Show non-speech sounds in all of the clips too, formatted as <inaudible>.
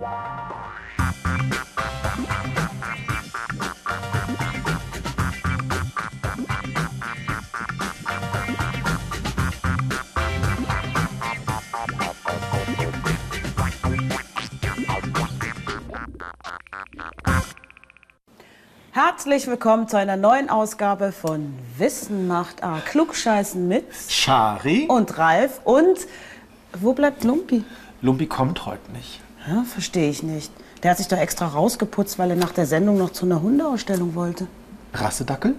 Wow. Herzlich willkommen zu einer neuen Ausgabe von Wissen macht A. Klugscheißen mit Schari. und Ralf. Und wo bleibt Lumpi? Lumpi kommt heute nicht. Ja, verstehe ich nicht. Der hat sich doch extra rausgeputzt, weil er nach der Sendung noch zu einer Hundeausstellung wollte. Rassedackel?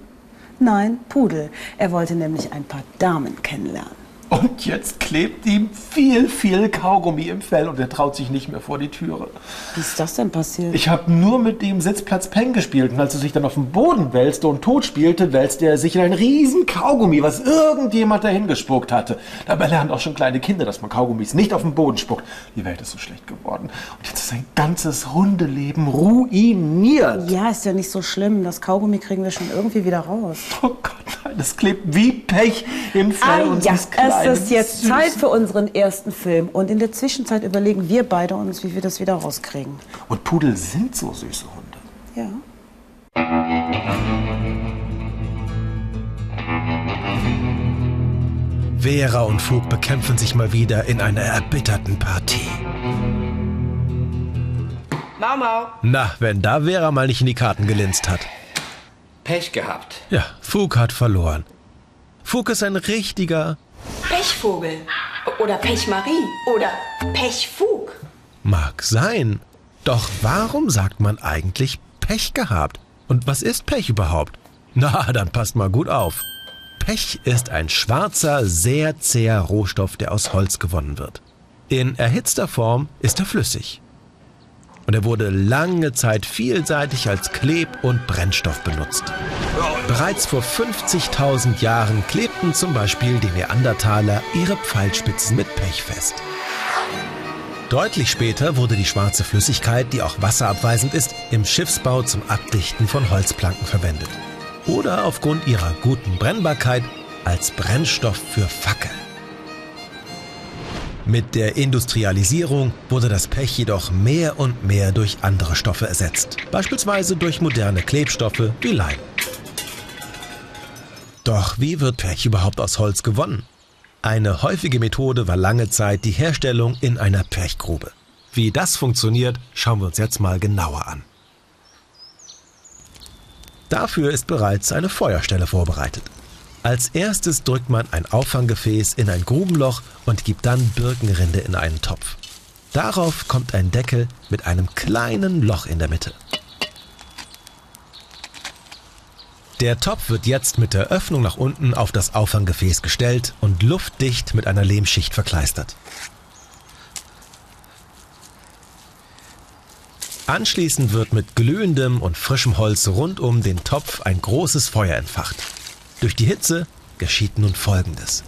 Nein, Pudel. Er wollte nämlich ein paar Damen kennenlernen. Und jetzt klebt ihm viel, viel Kaugummi im Fell und er traut sich nicht mehr vor die Türe. Wie ist das denn passiert? Ich habe nur mit dem Sitzplatz Peng gespielt und als er sich dann auf den Boden wälzte und tot spielte, wälzte er sich in ein riesen Kaugummi, was irgendjemand dahin gespuckt hatte. Dabei lernen auch schon kleine Kinder, dass man Kaugummis nicht auf den Boden spuckt. Die Welt ist so schlecht geworden und jetzt ist sein ganzes Hundeleben ruiniert. ja, ist ja nicht so schlimm. Das Kaugummi kriegen wir schon irgendwie wieder raus. Oh Gott, nein, das klebt wie Pech im Fell Ah ja, unseres kleinen, es ist jetzt süßen- Zeit für unseren ersten Film. Und in der Zwischenzeit überlegen wir beide uns, wie wir das wieder rauskriegen. Und Pudel sind so süße Hunde. Ja. Vera und Fug bekämpfen sich mal wieder in einer erbitterten Partie. Mau Mau. Na, wenn da Vera mal nicht in die Karten gelinst hat. Pech gehabt. Ja, Fug hat verloren. Fug ist ein richtiger, Pechvogel oder Pechmarie oder Pechfug. mag sein. Doch warum sagt man eigentlich Pech gehabt? Und was ist Pech überhaupt? Na, dann passt mal gut auf. Pech ist ein schwarzer, sehr zäher Rohstoff, der aus Holz gewonnen wird. In erhitzter Form ist er flüssig. Und er wurde lange Zeit vielseitig als Kleb- und Brennstoff benutzt. Bereits vor 50.000 Jahren klebten zum Beispiel die Neandertaler ihre Pfeilspitzen mit Pech fest. Deutlich später wurde die schwarze Flüssigkeit, die auch wasserabweisend ist, im Schiffsbau zum Abdichten von Holzplanken verwendet. Oder aufgrund ihrer guten Brennbarkeit als Brennstoff für Fackeln. Mit der Industrialisierung wurde das Pech jedoch mehr und mehr durch andere Stoffe ersetzt, beispielsweise durch moderne Klebstoffe wie Leim. Doch wie wird Pech überhaupt aus Holz gewonnen? Eine häufige Methode war lange Zeit die Herstellung in einer Pechgrube. Wie das funktioniert, schauen wir uns jetzt mal genauer an. Dafür ist bereits eine Feuerstelle vorbereitet. Als erstes drückt man ein Auffanggefäß in ein Grubenloch und gibt dann Birkenrinde in einen Topf. Darauf kommt ein Deckel mit einem kleinen Loch in der Mitte. Der Topf wird jetzt mit der Öffnung nach unten auf das Auffanggefäß gestellt und luftdicht mit einer Lehmschicht verkleistert. Anschließend wird mit glühendem und frischem Holz rund um den Topf ein großes Feuer entfacht. Durch die Hitze geschieht nun Folgendes.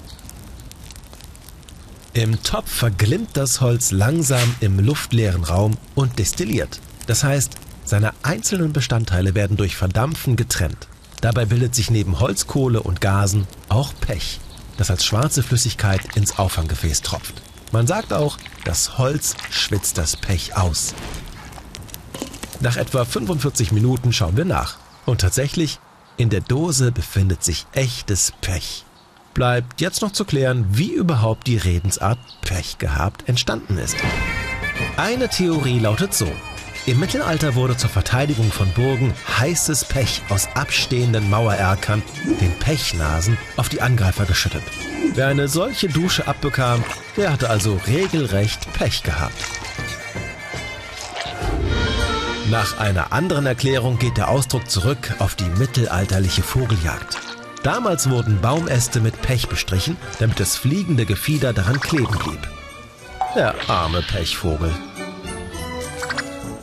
Im Topf verglimmt das Holz langsam im luftleeren Raum und destilliert. Das heißt, seine einzelnen Bestandteile werden durch Verdampfen getrennt. Dabei bildet sich neben Holzkohle und Gasen auch Pech, das als schwarze Flüssigkeit ins Auffanggefäß tropft. Man sagt auch, das Holz schwitzt das Pech aus. Nach etwa 45 Minuten schauen wir nach. Und tatsächlich, in der Dose befindet sich echtes Pech. Bleibt jetzt noch zu klären, wie überhaupt die Redensart Pech gehabt entstanden ist. Eine Theorie lautet so. Im Mittelalter wurde zur Verteidigung von Burgen heißes Pech aus abstehenden Mauererkern, den Pechnasen, auf die Angreifer geschüttet. Wer eine solche Dusche abbekam, der hatte also regelrecht Pech gehabt. Nach einer anderen Erklärung geht der Ausdruck zurück auf die mittelalterliche Vogeljagd. Damals wurden Baumäste mit Pech bestrichen, damit das fliegende Gefieder daran kleben blieb. Der arme Pechvogel.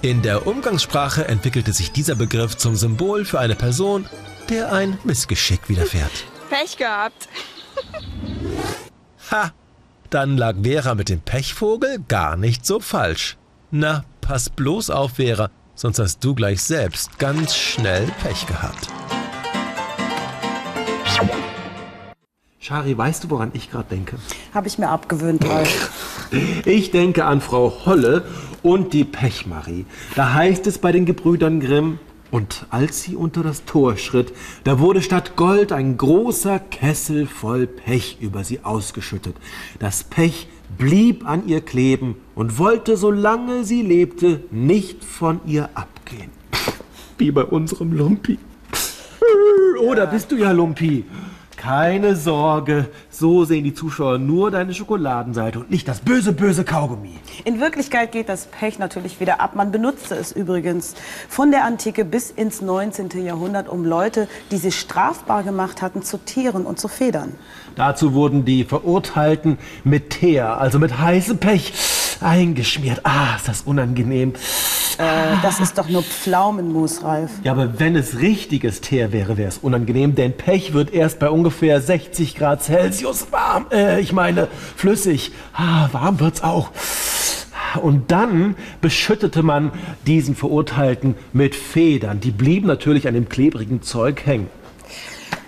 In der Umgangssprache entwickelte sich dieser Begriff zum Symbol für eine Person, der ein Missgeschick widerfährt. Pech gehabt. Ha! Dann lag Vera mit dem Pechvogel gar nicht so falsch. Na, pass bloß auf, Vera, sonst hast du gleich selbst ganz schnell Pech gehabt. Shari, weißt du, woran ich gerade denke? Habe ich mir abgewöhnt, Ralf. <laughs> Ich denke an Frau Holle und die Pechmarie. Da heißt es bei den Gebrüdern Grimm, und als sie unter das Tor schritt, da wurde statt Gold ein großer Kessel voll Pech über sie ausgeschüttet. Das Pech blieb an ihr kleben und wollte, solange sie lebte, nicht von ihr abgehen. Wie bei unserem Lumpi. Oder bist du ja Lumpi? Keine Sorge, so sehen die Zuschauer nur deine Schokoladenseite und nicht das böse, böse Kaugummi. In Wirklichkeit geht das Pech natürlich wieder ab. Man benutzte es übrigens von der Antike bis ins 19. Jahrhundert, um Leute, die sich strafbar gemacht hatten, zu tieren und zu federn. Dazu wurden die Verurteilten mit Teer, also mit heißem Pech, eingeschmiert. Ah, ist das unangenehm. Äh, das ist doch nur Pflaumenmus, Ralf. Ja, aber wenn es richtiges Teer wäre, wäre es unangenehm, denn Pech wird erst bei ungefähr 60 Grad Celsius warm. Äh, ich meine, flüssig. Ah, warm wird's auch. Und dann beschüttete man diesen Verurteilten mit Federn. Die blieben natürlich an dem klebrigen Zeug hängen.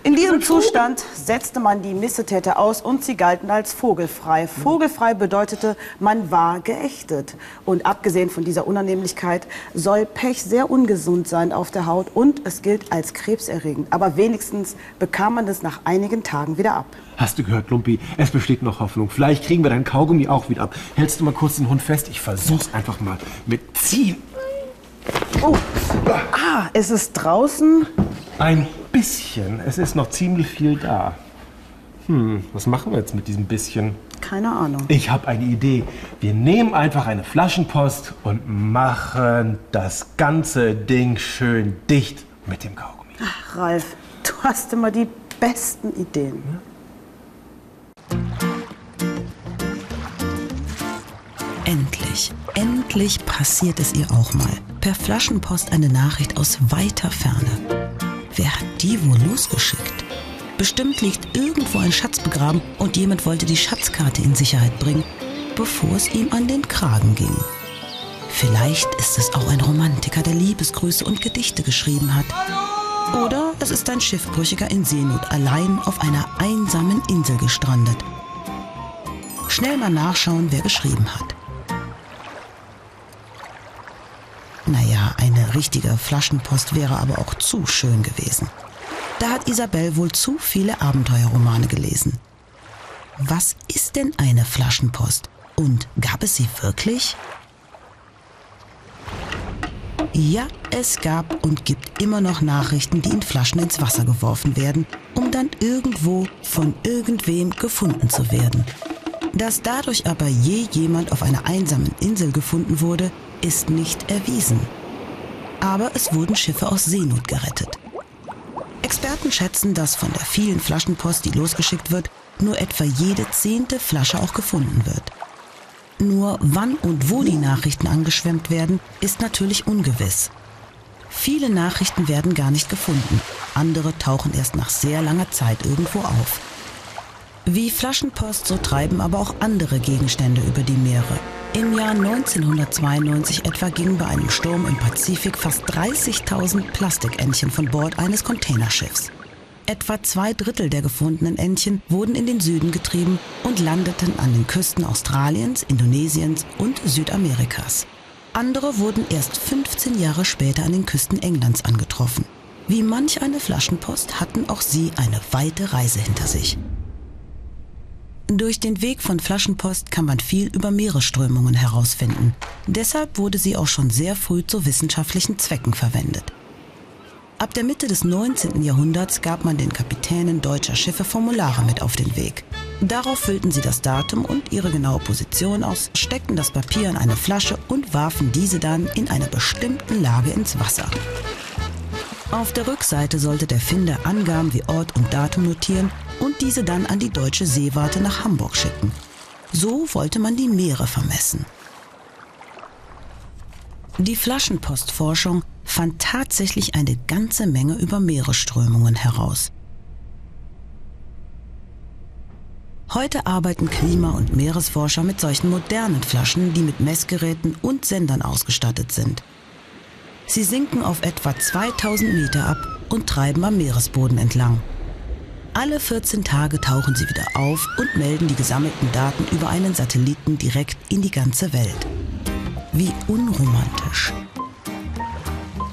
In diesem Zustand setzte man die Missetäter aus und sie galten als vogelfrei. Vogelfrei bedeutete, man war geächtet. Und abgesehen von dieser Unannehmlichkeit soll Pech sehr ungesund sein auf der Haut und es gilt als krebserregend. Aber wenigstens bekam man es nach einigen Tagen wieder ab. Hast du gehört, Lumpi? Es besteht noch Hoffnung. Vielleicht kriegen wir dein Kaugummi auch wieder ab. Hältst du mal kurz den Hund fest? Ich versuch's einfach mal mit Ziehen. Oh, ah, es ist draußen. Ein bisschen. Es ist noch ziemlich viel da. Hm, was machen wir jetzt mit diesem bisschen? Keine Ahnung. Ich habe eine Idee. Wir nehmen einfach eine Flaschenpost und machen das ganze Ding schön dicht mit dem Kaugummi. Ach, Ralf, du hast immer die besten Ideen. Endlich, endlich passiert es ihr auch mal. Per Flaschenpost eine Nachricht aus weiter Ferne. Wer hat die wohl losgeschickt? Bestimmt liegt irgendwo ein Schatz begraben und jemand wollte die Schatzkarte in Sicherheit bringen, bevor es ihm an den Kragen ging. Vielleicht ist es auch ein Romantiker, der Liebesgrüße und Gedichte geschrieben hat. Oder es ist ein Schiffbrüchiger in Seenot allein auf einer einsamen Insel gestrandet. Schnell mal nachschauen, wer geschrieben hat. Richtige Flaschenpost wäre aber auch zu schön gewesen. Da hat Isabel wohl zu viele Abenteuerromane gelesen. Was ist denn eine Flaschenpost? Und gab es sie wirklich? Ja, es gab und gibt immer noch Nachrichten, die in Flaschen ins Wasser geworfen werden, um dann irgendwo von irgendwem gefunden zu werden. Dass dadurch aber je jemand auf einer einsamen Insel gefunden wurde, ist nicht erwiesen. Aber es wurden Schiffe aus Seenot gerettet. Experten schätzen, dass von der vielen Flaschenpost, die losgeschickt wird, nur etwa jede zehnte Flasche auch gefunden wird. Nur wann und wo die Nachrichten angeschwemmt werden, ist natürlich ungewiss. Viele Nachrichten werden gar nicht gefunden, andere tauchen erst nach sehr langer Zeit irgendwo auf. Wie Flaschenpost, so treiben aber auch andere Gegenstände über die Meere. Im Jahr 1992 etwa gingen bei einem Sturm im Pazifik fast 30.000 Plastikentchen von Bord eines Containerschiffs. Etwa zwei Drittel der gefundenen Entchen wurden in den Süden getrieben und landeten an den Küsten Australiens, Indonesiens und Südamerikas. Andere wurden erst 15 Jahre später an den Küsten Englands angetroffen. Wie manch eine Flaschenpost hatten auch sie eine weite Reise hinter sich. Durch den Weg von Flaschenpost kann man viel über Meeresströmungen herausfinden. Deshalb wurde sie auch schon sehr früh zu wissenschaftlichen Zwecken verwendet. Ab der Mitte des 19. Jahrhunderts gab man den Kapitänen deutscher Schiffe Formulare mit auf den Weg. Darauf füllten sie das Datum und ihre genaue Position aus, steckten das Papier in eine Flasche und warfen diese dann in einer bestimmten Lage ins Wasser. Auf der Rückseite sollte der Finder Angaben wie Ort und Datum notieren und diese dann an die deutsche Seewarte nach Hamburg schicken. So wollte man die Meere vermessen. Die Flaschenpostforschung fand tatsächlich eine ganze Menge über Meeresströmungen heraus. Heute arbeiten Klima- und Meeresforscher mit solchen modernen Flaschen, die mit Messgeräten und Sendern ausgestattet sind. Sie sinken auf etwa 2000 Meter ab und treiben am Meeresboden entlang. Alle 14 Tage tauchen sie wieder auf und melden die gesammelten Daten über einen Satelliten direkt in die ganze Welt. Wie unromantisch.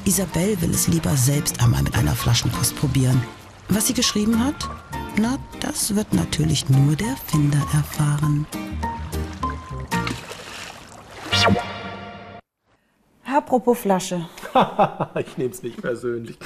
Isabel will es lieber selbst einmal mit einer Flaschenpost probieren. Was sie geschrieben hat? Na, das wird natürlich nur der Finder erfahren. Apropos Flasche. <laughs> ich nehme es nicht persönlich.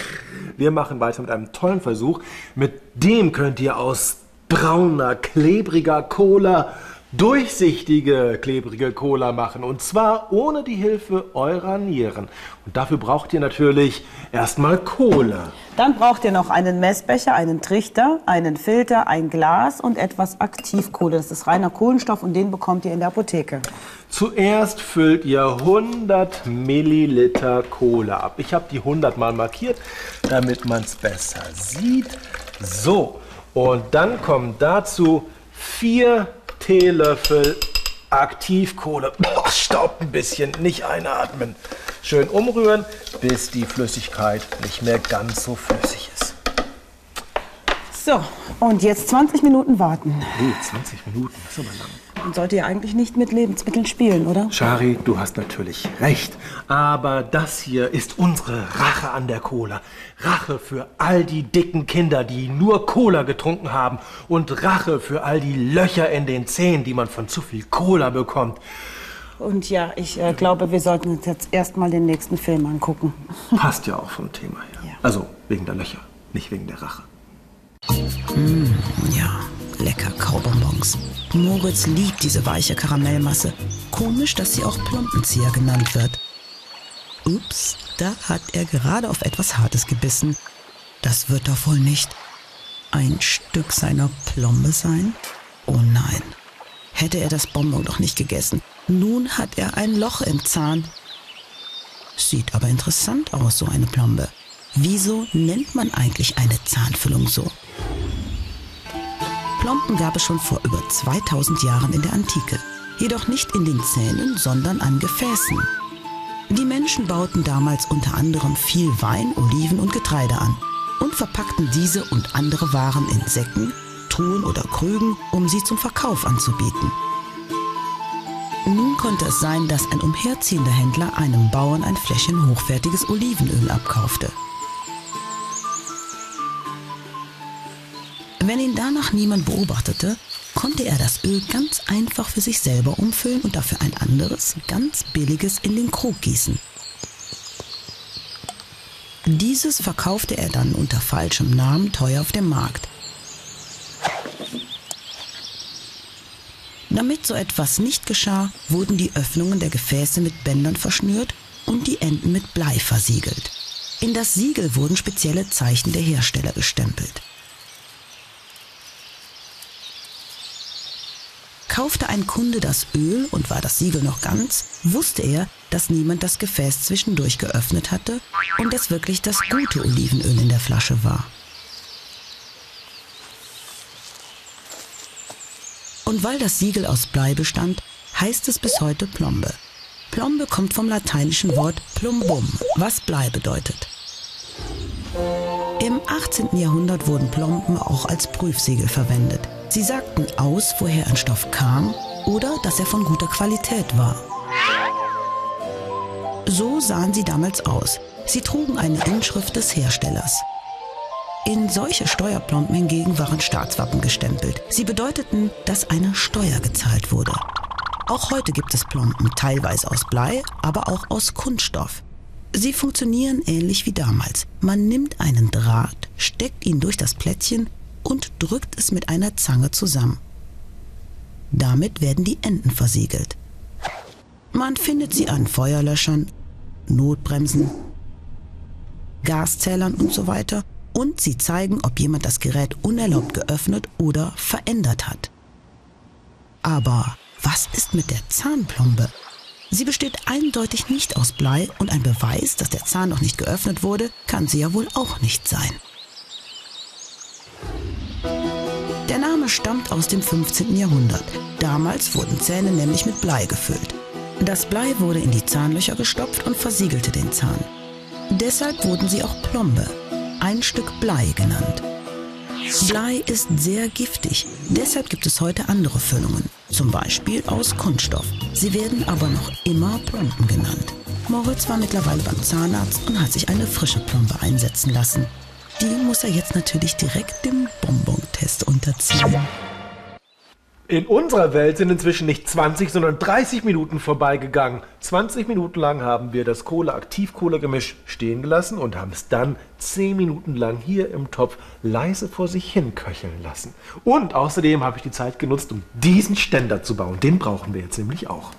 Wir machen weiter mit einem tollen Versuch. Mit dem könnt ihr aus brauner, klebriger Cola durchsichtige, klebrige Cola machen. Und zwar ohne die Hilfe eurer Nieren. Und dafür braucht ihr natürlich erstmal Cola. Dann braucht ihr noch einen Messbecher, einen Trichter, einen Filter, ein Glas und etwas Aktivkohle. Das ist reiner Kohlenstoff und den bekommt ihr in der Apotheke. Zuerst füllt ihr 100 Milliliter Cola ab. Ich habe die 100 mal markiert, damit man es besser sieht. So, und dann kommen dazu vier Teelöffel Aktivkohle. Boah, staubt ein bisschen, nicht einatmen. Schön umrühren, bis die Flüssigkeit nicht mehr ganz so flüssig ist. So, und jetzt 20 Minuten warten. Uh, 20 Minuten, das ist aber lang. Man sollte ja eigentlich nicht mit Lebensmitteln spielen, oder? Shari, du hast natürlich recht. Aber das hier ist unsere Rache an der Cola. Rache für all die dicken Kinder, die nur Cola getrunken haben. Und Rache für all die Löcher in den Zähnen, die man von zu viel Cola bekommt. Und ja, ich äh, glaube, wir sollten uns jetzt erstmal den nächsten Film angucken. <laughs> Passt ja auch vom Thema her. Ja. Also wegen der Löcher, nicht wegen der Rache. Ja, lecker Kaubonbons. Moritz liebt diese weiche Karamellmasse. Komisch, dass sie auch Plompenzieher genannt wird. Ups, da hat er gerade auf etwas Hartes gebissen. Das wird doch wohl nicht ein Stück seiner Plombe sein? Oh nein. Hätte er das Bonbon doch nicht gegessen. Nun hat er ein Loch im Zahn. Sieht aber interessant aus, so eine Plombe. Wieso nennt man eigentlich eine Zahnfüllung so? Plomben gab es schon vor über 2000 Jahren in der Antike. Jedoch nicht in den Zähnen, sondern an Gefäßen. Die Menschen bauten damals unter anderem viel Wein, Oliven und Getreide an und verpackten diese und andere Waren in Säcken, Truhen oder Krügen, um sie zum Verkauf anzubieten. Nun konnte es sein, dass ein umherziehender Händler einem Bauern ein Fläschchen hochwertiges Olivenöl abkaufte. Wenn ihn danach niemand beobachtete, konnte er das Öl ganz einfach für sich selber umfüllen und dafür ein anderes, ganz billiges in den Krug gießen. Dieses verkaufte er dann unter falschem Namen teuer auf dem Markt. Damit so etwas nicht geschah, wurden die Öffnungen der Gefäße mit Bändern verschnürt und die Enden mit Blei versiegelt. In das Siegel wurden spezielle Zeichen der Hersteller gestempelt. Kaufte ein Kunde das Öl und war das Siegel noch ganz, wusste er, dass niemand das Gefäß zwischendurch geöffnet hatte und dass wirklich das gute Olivenöl in der Flasche war. Und weil das Siegel aus Blei bestand, heißt es bis heute Plombe. Plombe kommt vom lateinischen Wort plumbum, was Blei bedeutet. Im 18. Jahrhundert wurden Plomben auch als Prüfsiegel verwendet. Sie sagten aus, woher ein Stoff kam oder dass er von guter Qualität war. So sahen sie damals aus. Sie trugen eine Inschrift des Herstellers. In solche Steuerplomben hingegen waren Staatswappen gestempelt. Sie bedeuteten, dass eine Steuer gezahlt wurde. Auch heute gibt es Plomben, teilweise aus Blei, aber auch aus Kunststoff. Sie funktionieren ähnlich wie damals. Man nimmt einen Draht, steckt ihn durch das Plättchen und drückt es mit einer Zange zusammen. Damit werden die Enden versiegelt. Man findet sie an Feuerlöschern, Notbremsen, Gaszählern und so weiter und sie zeigen, ob jemand das Gerät unerlaubt geöffnet oder verändert hat. Aber was ist mit der Zahnplombe? Sie besteht eindeutig nicht aus Blei und ein Beweis, dass der Zahn noch nicht geöffnet wurde, kann sie ja wohl auch nicht sein. Der Name stammt aus dem 15. Jahrhundert. Damals wurden Zähne nämlich mit Blei gefüllt. Das Blei wurde in die Zahnlöcher gestopft und versiegelte den Zahn. Deshalb wurden sie auch Plombe, ein Stück Blei genannt. Blei ist sehr giftig. Deshalb gibt es heute andere Füllungen. Zum Beispiel aus Kunststoff. Sie werden aber noch immer Plomben genannt. Moritz war mittlerweile beim Zahnarzt und hat sich eine frische Plombe einsetzen lassen. Die muss er jetzt natürlich direkt dem Bonbon-Test unterziehen. In unserer Welt sind inzwischen nicht 20, sondern 30 Minuten vorbeigegangen. 20 Minuten lang haben wir das Kohle-Aktivkohle-Gemisch stehen gelassen und haben es dann 10 Minuten lang hier im Topf leise vor sich hin köcheln lassen. Und außerdem habe ich die Zeit genutzt, um diesen Ständer zu bauen. Den brauchen wir jetzt nämlich auch.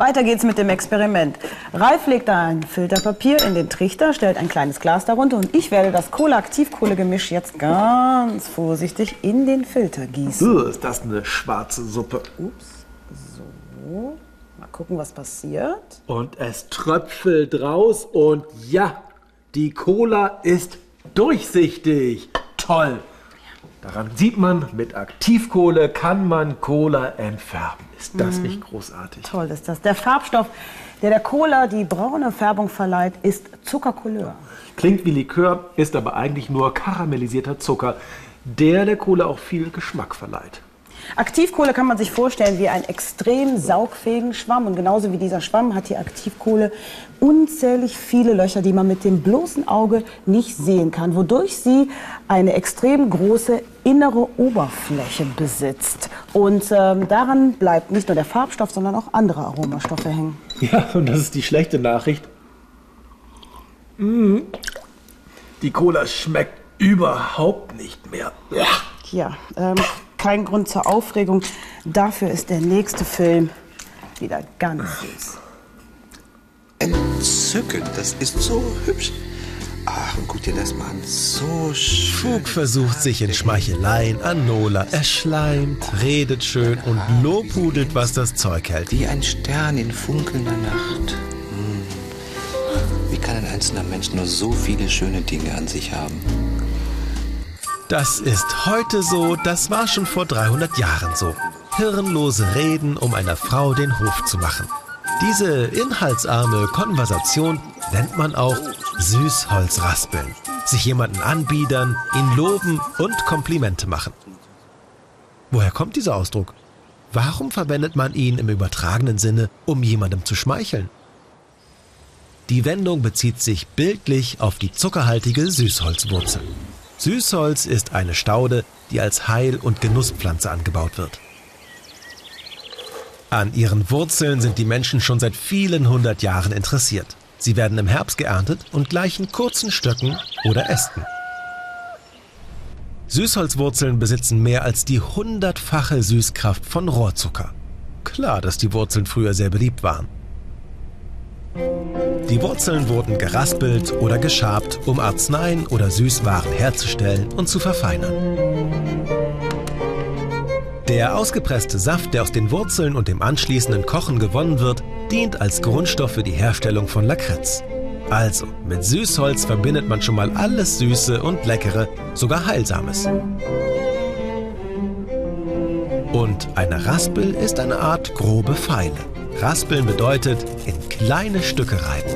Weiter geht's mit dem Experiment. Ralf legt ein Filterpapier in den Trichter, stellt ein kleines Glas darunter und ich werde das Kohle-Aktivkohle-Gemisch jetzt ganz vorsichtig in den Filter gießen. Uh, ist das eine schwarze Suppe. Ups, so. Mal gucken, was passiert. Und es tröpfelt raus und ja, die Cola ist durchsichtig. Toll. Daran sieht man, mit Aktivkohle kann man Cola entfärben. Ist das nicht großartig? Toll ist das. Der Farbstoff, der der Cola die braune Färbung verleiht, ist Zuckercouleur. Klingt wie Likör, ist aber eigentlich nur karamellisierter Zucker, der der Cola auch viel Geschmack verleiht. Aktivkohle kann man sich vorstellen wie einen extrem saugfähigen Schwamm. Und genauso wie dieser Schwamm hat die Aktivkohle unzählig viele Löcher, die man mit dem bloßen Auge nicht sehen kann, wodurch sie eine extrem große innere Oberfläche besitzt. Und ähm, daran bleibt nicht nur der Farbstoff, sondern auch andere Aromastoffe hängen. Ja, und das ist die schlechte Nachricht. Mm. Die Cola schmeckt überhaupt nicht mehr. Ja, ähm, kein Grund zur Aufregung. Dafür ist der nächste Film wieder ganz süß. Entzückend, das ist so hübsch. Ach, und guck dir das mal an, so schön. Fug versucht sich in Schmeicheleien an Nola. Er schleimt, redet schön und lobhudelt, was das Zeug hält. Wie ein Stern in funkelnder Nacht. Hm. Wie kann ein einzelner Mensch nur so viele schöne Dinge an sich haben? Das ist heute so, das war schon vor 300 Jahren so. Hirnlose Reden, um einer Frau den Hof zu machen. Diese inhaltsarme Konversation nennt man auch Süßholzraspeln. Sich jemanden anbiedern, ihn loben und Komplimente machen. Woher kommt dieser Ausdruck? Warum verwendet man ihn im übertragenen Sinne, um jemandem zu schmeicheln? Die Wendung bezieht sich bildlich auf die zuckerhaltige Süßholzwurzel. Süßholz ist eine Staude, die als Heil- und Genusspflanze angebaut wird. An ihren Wurzeln sind die Menschen schon seit vielen hundert Jahren interessiert. Sie werden im Herbst geerntet und gleichen kurzen Stöcken oder Ästen. Süßholzwurzeln besitzen mehr als die hundertfache Süßkraft von Rohrzucker. Klar, dass die Wurzeln früher sehr beliebt waren. Die Wurzeln wurden geraspelt oder geschabt, um Arzneien oder Süßwaren herzustellen und zu verfeinern. Der ausgepresste Saft, der aus den Wurzeln und dem anschließenden Kochen gewonnen wird, dient als Grundstoff für die Herstellung von Lakritz. Also, mit Süßholz verbindet man schon mal alles Süße und Leckere, sogar Heilsames. Und eine Raspel ist eine Art grobe Feile. Raspeln bedeutet in kleine Stücke reiben.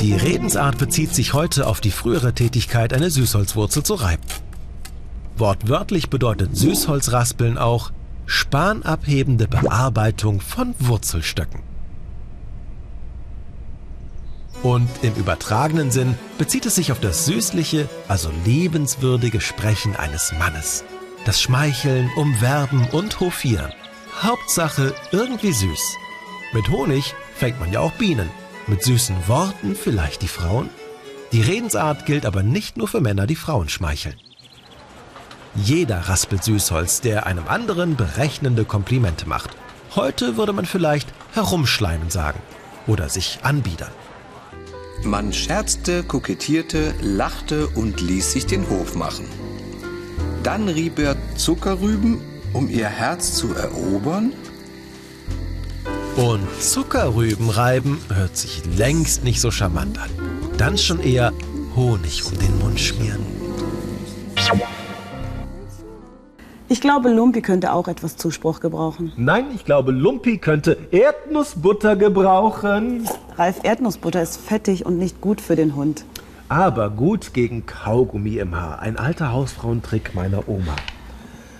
Die Redensart bezieht sich heute auf die frühere Tätigkeit, eine Süßholzwurzel zu reiben. Wortwörtlich bedeutet Süßholzraspeln auch spanabhebende Bearbeitung von Wurzelstöcken. Und im übertragenen Sinn bezieht es sich auf das süßliche, also liebenswürdige Sprechen eines Mannes. Das Schmeicheln, Umwerben und Hofieren. Hauptsache irgendwie süß. Mit Honig fängt man ja auch Bienen. Mit süßen Worten vielleicht die Frauen. Die Redensart gilt aber nicht nur für Männer, die Frauen schmeicheln. Jeder raspelt Süßholz, der einem anderen berechnende Komplimente macht. Heute würde man vielleicht herumschleimen sagen oder sich anbiedern. Man scherzte, kokettierte, lachte und ließ sich den Hof machen. Dann rieb er Zuckerrüben, um ihr Herz zu erobern. Und Zuckerrüben reiben hört sich längst nicht so charmant an. Dann schon eher Honig um den Mund schmieren. Ich glaube, Lumpi könnte auch etwas Zuspruch gebrauchen. Nein, ich glaube, Lumpi könnte Erdnussbutter gebrauchen. Ralf, Erdnussbutter ist fettig und nicht gut für den Hund. aber gut gegen Kaugummi im Haar. Ein alter Hausfrauentrick meiner Oma.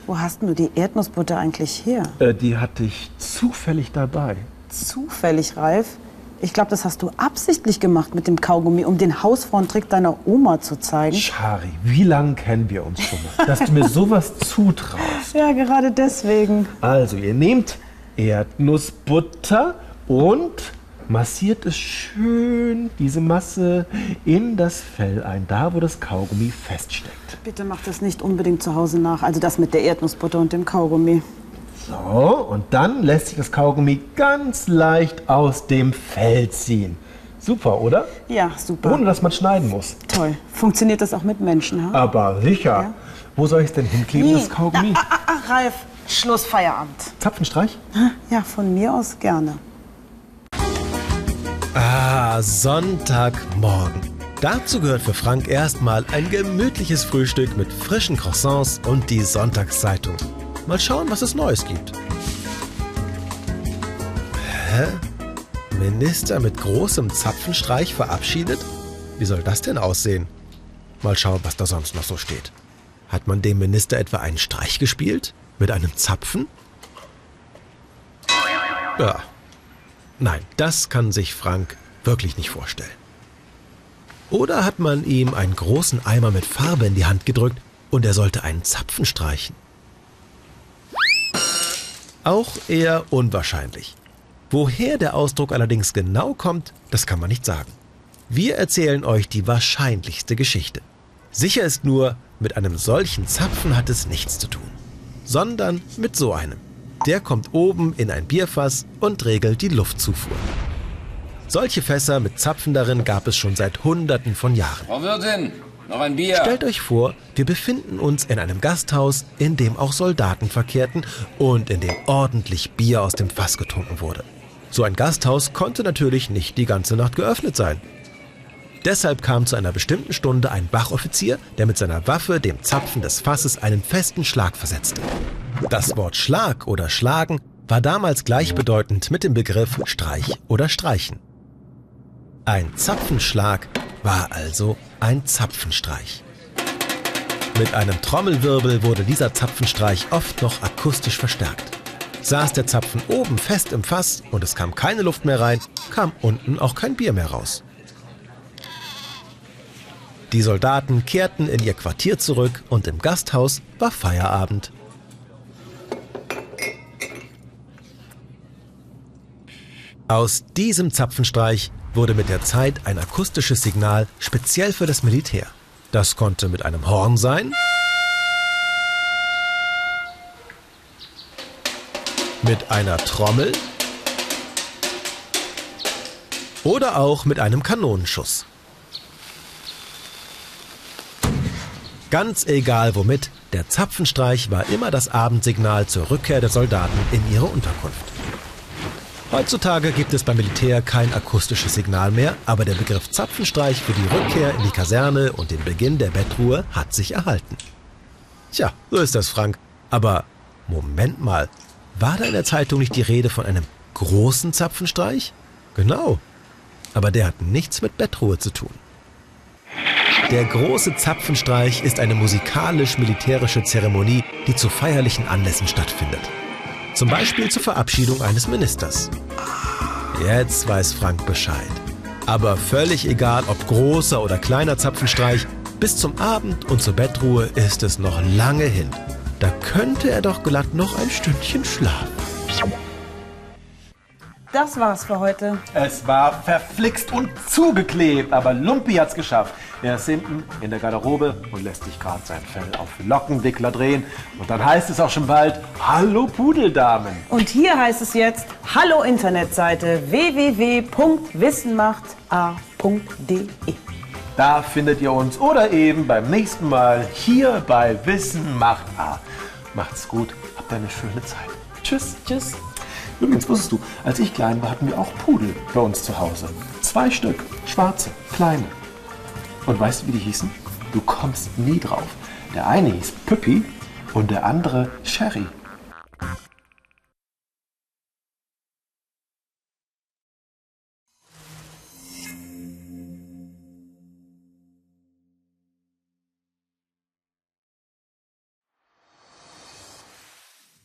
Wo hast denn du die Erdnussbutter eigentlich her? Äh, die hatte ich zufällig dabei. Zufällig, Ralf. Ich glaube, das hast du absichtlich gemacht mit dem Kaugummi, um den Hausfrauentrick deiner Oma zu zeigen. Schari, wie lange kennen wir uns schon mal? Dass du mir sowas zutraust. Ja, gerade deswegen. Also, ihr nehmt Erdnussbutter und massiert es schön, diese Masse, in das Fell ein, da wo das Kaugummi feststeckt. Bitte mach das nicht unbedingt zu Hause nach. Also das mit der Erdnussbutter und dem Kaugummi. So, und dann lässt sich das Kaugummi ganz leicht aus dem Fell ziehen. Super, oder? Ja, super. Ohne dass man schneiden muss. Toll. Funktioniert das auch mit Menschen, ha? Aber sicher. Ja. Wo soll ich es denn hinkleben, das Kaugummi? Ah, ah, ah, Ralf, Schluss, Feierabend. Zapfenstreich? Ja, von mir aus gerne. Ah, Sonntagmorgen. Dazu gehört für Frank erstmal ein gemütliches Frühstück mit frischen Croissants und die Sonntagszeitung. Mal schauen, was es Neues gibt. Hä? Minister mit großem Zapfenstreich verabschiedet? Wie soll das denn aussehen? Mal schauen, was da sonst noch so steht. Hat man dem Minister etwa einen Streich gespielt? Mit einem Zapfen? Ja. Nein, das kann sich Frank wirklich nicht vorstellen. Oder hat man ihm einen großen Eimer mit Farbe in die Hand gedrückt und er sollte einen Zapfen streichen? Auch eher unwahrscheinlich. Woher der Ausdruck allerdings genau kommt, das kann man nicht sagen. Wir erzählen euch die wahrscheinlichste Geschichte. Sicher ist nur, mit einem solchen Zapfen hat es nichts zu tun, sondern mit so einem. Der kommt oben in ein Bierfass und regelt die Luftzufuhr. Solche Fässer mit Zapfen darin gab es schon seit Hunderten von Jahren. Frau Wirtin, noch ein Bier. Stellt euch vor, wir befinden uns in einem Gasthaus, in dem auch Soldaten verkehrten und in dem ordentlich Bier aus dem Fass getrunken wurde. So ein Gasthaus konnte natürlich nicht die ganze Nacht geöffnet sein. Deshalb kam zu einer bestimmten Stunde ein Wachoffizier, der mit seiner Waffe dem Zapfen des Fasses einen festen Schlag versetzte. Das Wort Schlag oder Schlagen war damals gleichbedeutend mit dem Begriff Streich oder Streichen. Ein Zapfenschlag war also ein Zapfenstreich. Mit einem Trommelwirbel wurde dieser Zapfenstreich oft noch akustisch verstärkt. Saß der Zapfen oben fest im Fass und es kam keine Luft mehr rein, kam unten auch kein Bier mehr raus. Die Soldaten kehrten in ihr Quartier zurück und im Gasthaus war Feierabend. Aus diesem Zapfenstreich wurde mit der Zeit ein akustisches Signal speziell für das Militär. Das konnte mit einem Horn sein, mit einer Trommel oder auch mit einem Kanonenschuss. Ganz egal womit, der Zapfenstreich war immer das Abendsignal zur Rückkehr der Soldaten in ihre Unterkunft. Heutzutage gibt es beim Militär kein akustisches Signal mehr, aber der Begriff Zapfenstreich für die Rückkehr in die Kaserne und den Beginn der Bettruhe hat sich erhalten. Tja, so ist das, Frank. Aber Moment mal, war da in der Zeitung nicht die Rede von einem großen Zapfenstreich? Genau. Aber der hat nichts mit Bettruhe zu tun. Der große Zapfenstreich ist eine musikalisch-militärische Zeremonie, die zu feierlichen Anlässen stattfindet. Zum Beispiel zur Verabschiedung eines Ministers. Jetzt weiß Frank Bescheid. Aber völlig egal, ob großer oder kleiner Zapfenstreich, bis zum Abend und zur Bettruhe ist es noch lange hin. Da könnte er doch glatt noch ein Stündchen schlafen. Das war's für heute. Es war verflixt und zugeklebt, aber Lumpi hat's geschafft. Er ist hinten in der Garderobe und lässt sich gerade sein Fell auf Lockenwickler drehen. Und dann heißt es auch schon bald Hallo Pudeldamen. Und hier heißt es jetzt Hallo Internetseite www.wissenmacht.de. Da findet ihr uns oder eben beim nächsten Mal hier bei Wissen macht A. Macht's gut, habt eine schöne Zeit. Tschüss. Tschüss. Übrigens wusstest du, als ich klein war, hatten wir auch Pudel bei uns zu Hause. Zwei Stück, schwarze, kleine. Und weißt du, wie die hießen? Du kommst nie drauf. Der eine hieß Püppi und der andere Sherry.